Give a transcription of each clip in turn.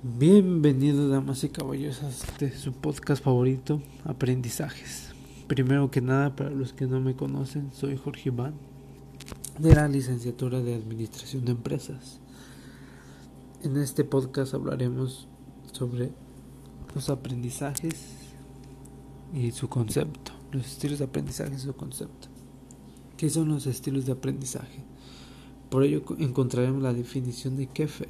Bienvenidos, damas y caballeros, a este su podcast favorito, Aprendizajes. Primero que nada, para los que no me conocen, soy Jorge Iván, de la licenciatura de Administración de Empresas. En este podcast hablaremos sobre los aprendizajes y su concepto, los estilos de aprendizaje y su concepto. ¿Qué son los estilos de aprendizaje? Por ello encontraremos la definición de Kefe,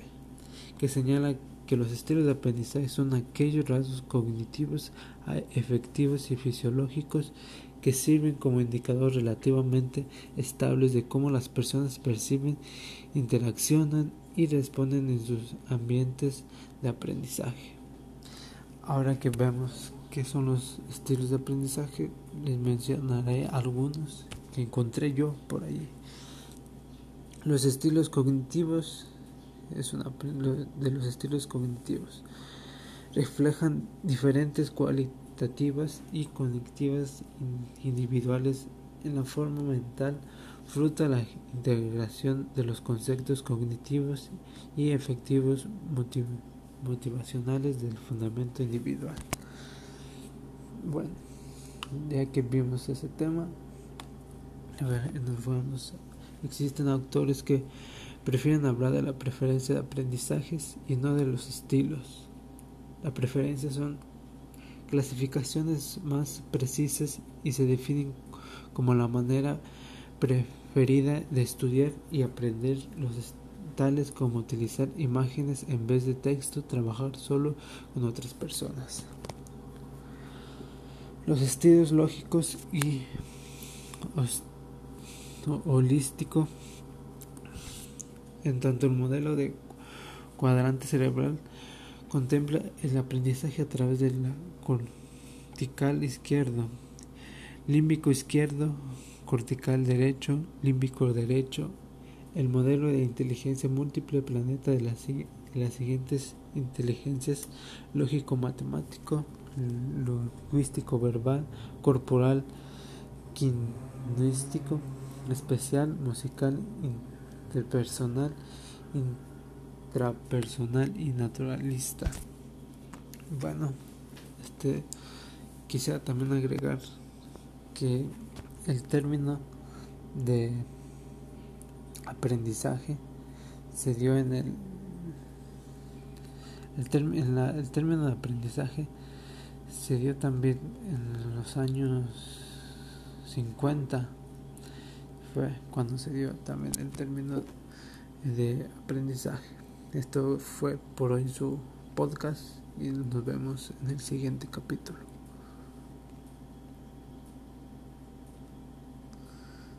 que señala que los estilos de aprendizaje son aquellos rasgos cognitivos, efectivos y fisiológicos que sirven como indicadores relativamente estables de cómo las personas perciben, interaccionan y responden en sus ambientes de aprendizaje. Ahora que vemos qué son los estilos de aprendizaje, les mencionaré algunos que encontré yo por ahí. Los estilos cognitivos es una de los estilos cognitivos. Reflejan diferentes cualitativas y cognitivas individuales en la forma mental, fruto de la integración de los conceptos cognitivos y efectivos motivacionales del fundamento individual. Bueno, ya que vimos ese tema, a ver, nos vamos. Existen autores que prefieren hablar de la preferencia de aprendizajes y no de los estilos. La preferencia son clasificaciones más precisas y se definen como la manera preferida de estudiar y aprender los tales como utilizar imágenes en vez de texto, trabajar solo con otras personas. Los estilos lógicos y holístico en tanto el modelo de cuadrante cerebral contempla el aprendizaje a través del cortical izquierdo, límbico izquierdo, cortical derecho, límbico derecho. El modelo de inteligencia múltiple planeta de las, las siguientes inteligencias lógico-matemático, lingüístico verbal, corporal, quinístico, especial, musical, interpersonal, intrapersonal y naturalista. Bueno, este quisiera también agregar que el término de aprendizaje se dio en el el, el término de aprendizaje se dio también en los años 50 fue cuando se dio también el término de aprendizaje. Esto fue por hoy su podcast y nos vemos en el siguiente capítulo.